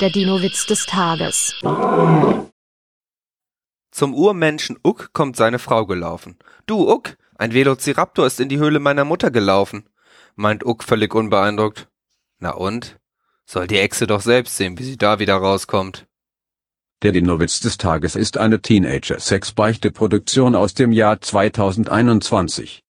Der Dino-Witz des Tages. Zum Urmenschen Uck kommt seine Frau gelaufen. Du, Uck, ein Velociraptor ist in die Höhle meiner Mutter gelaufen, meint Uck völlig unbeeindruckt. Na und? Soll die Echse doch selbst sehen, wie sie da wieder rauskommt. Der Dinowitz des Tages ist eine Teenager-Sex-Beichte-Produktion aus dem Jahr 2021.